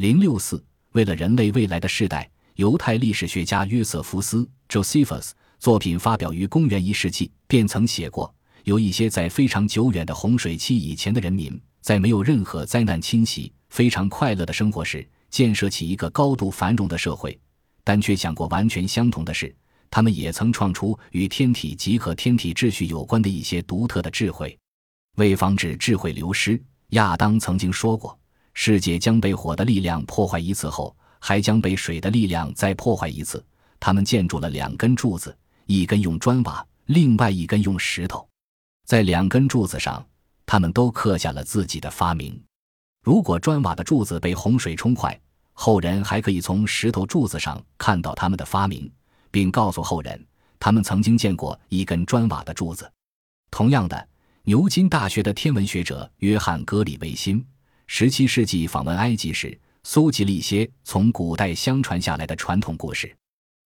零六四，为了人类未来的世代，犹太历史学家约瑟夫斯 （Josephus） 作品发表于公元一世纪，便曾写过：有一些在非常久远的洪水期以前的人民，在没有任何灾难侵袭、非常快乐的生活时，建设起一个高度繁荣的社会，但却想过完全相同的事。他们也曾创出与天体及和天体秩序有关的一些独特的智慧。为防止智慧流失，亚当曾经说过：“世界将被火的力量破坏一次后，还将被水的力量再破坏一次。”他们建筑了两根柱子，一根用砖瓦，另外一根用石头。在两根柱子上，他们都刻下了自己的发明。如果砖瓦的柱子被洪水冲坏，后人还可以从石头柱子上看到他们的发明。并告诉后人，他们曾经见过一根砖瓦的柱子。同样的，牛津大学的天文学者约翰·格里维辛，十七世纪访问埃及时，搜集了一些从古代相传下来的传统故事。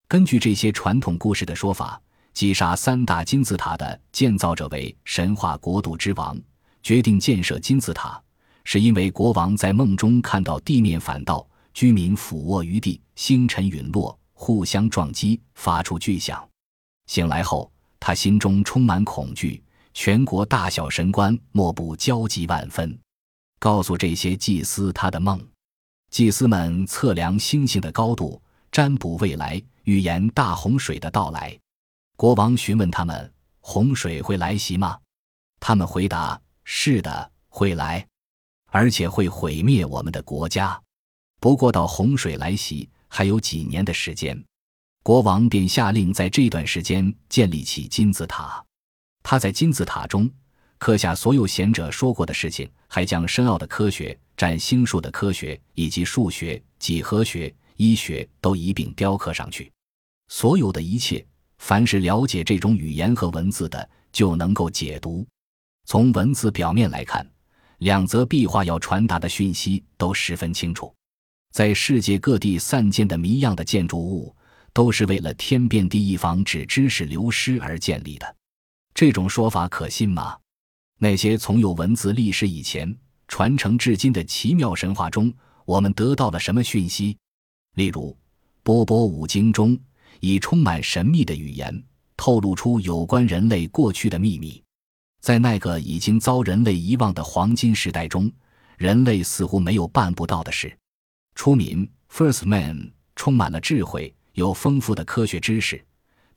根据这些传统故事的说法，击杀三大金字塔的建造者为神话国度之王，决定建设金字塔，是因为国王在梦中看到地面反倒，居民俯卧于地，星辰陨落。互相撞击，发出巨响。醒来后，他心中充满恐惧，全国大小神官莫不焦急万分，告诉这些祭司他的梦。祭司们测量星星的高度，占卜未来，预言大洪水的到来。国王询问他们：“洪水会来袭吗？”他们回答：“是的，会来，而且会毁灭我们的国家。不过，到洪水来袭。”还有几年的时间，国王便下令在这段时间建立起金字塔。他在金字塔中刻下所有贤者说过的事情，还将深奥的科学、占星术的科学以及数学、几何学、医学都一并雕刻上去。所有的一切，凡是了解这种语言和文字的，就能够解读。从文字表面来看，两则壁画要传达的讯息都十分清楚。在世界各地散建的谜样的建筑物，都是为了天变地异、防止知识流失而建立的。这种说法可信吗？那些从有文字历史以前传承至今的奇妙神话中，我们得到了什么讯息？例如，《波波五经》中以充满神秘的语言透露出有关人类过去的秘密。在那个已经遭人类遗忘的黄金时代中，人类似乎没有办不到的事。出民 First Man 充满了智慧，有丰富的科学知识。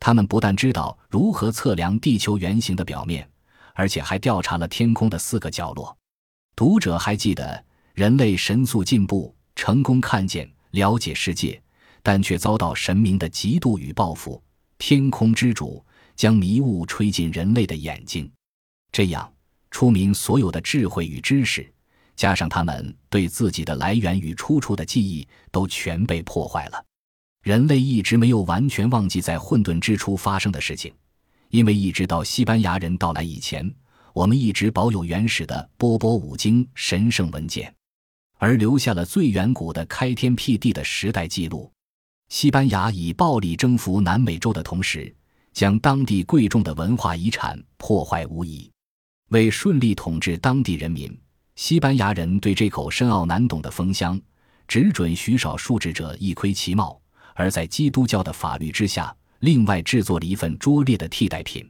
他们不但知道如何测量地球圆形的表面，而且还调查了天空的四个角落。读者还记得，人类神速进步，成功看见、了解世界，但却遭到神明的嫉妒与报复。天空之主将迷雾吹进人类的眼睛，这样，出民所有的智慧与知识。加上他们对自己的来源与出处的记忆都全被破坏了，人类一直没有完全忘记在混沌之初发生的事情，因为一直到西班牙人到来以前，我们一直保有原始的波波五经神圣文件，而留下了最远古的开天辟地的时代记录。西班牙以暴力征服南美洲的同时，将当地贵重的文化遗产破坏无疑，为顺利统治当地人民。西班牙人对这口深奥难懂的风箱，只准许少数智者一窥其貌；而在基督教的法律之下，另外制作了一份拙劣的替代品。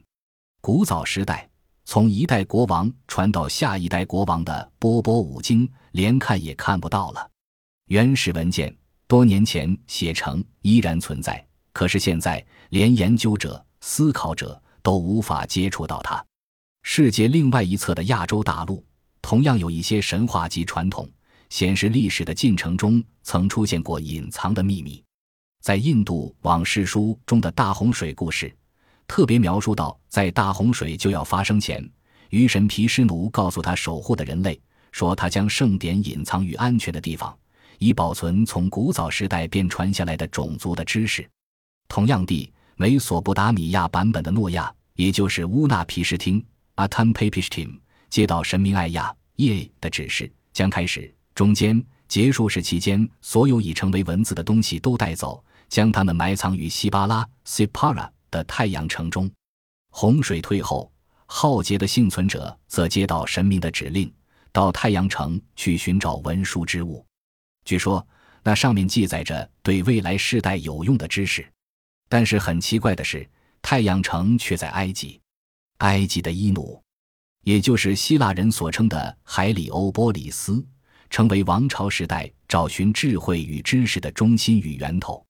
古早时代，从一代国王传到下一代国王的《波波五经》，连看也看不到了。原始文件多年前写成，依然存在，可是现在连研究者、思考者都无法接触到它。世界另外一侧的亚洲大陆。同样有一些神话及传统显示，历史的进程中曾出现过隐藏的秘密。在印度往事书中的大洪水故事，特别描述到，在大洪水就要发生前，鱼神毗湿奴告诉他守护的人类，说他将圣典隐藏于安全的地方，以保存从古早时代便传下来的种族的知识。同样地，美索不达米亚版本的诺亚，也就是乌纳毗湿汀 （Atunpishtim）。接到神明艾亚耶的指示，将开始、中间、结束时期间所有已成为文字的东西都带走，将它们埋藏于西巴拉 （Sipara） 的太阳城中。洪水退后，浩劫的幸存者则接到神明的指令，到太阳城去寻找文书之物。据说，那上面记载着对未来世代有用的知识。但是很奇怪的是，太阳城却在埃及。埃及的伊努，也就是希腊人所称的海里欧波里斯，成为王朝时代找寻智慧与知识的中心与源头。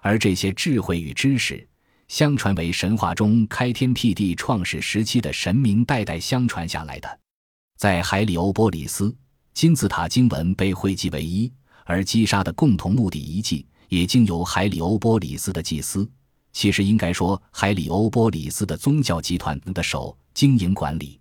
而这些智慧与知识，相传为神话中开天辟地创始时期的神明代代相传下来的。在海里欧波里斯，金字塔经文被汇集为一，而击杀的共同墓地遗迹也经由海里欧波里斯的祭司。其实应该说，海里欧波里斯的宗教集团的手经营管理。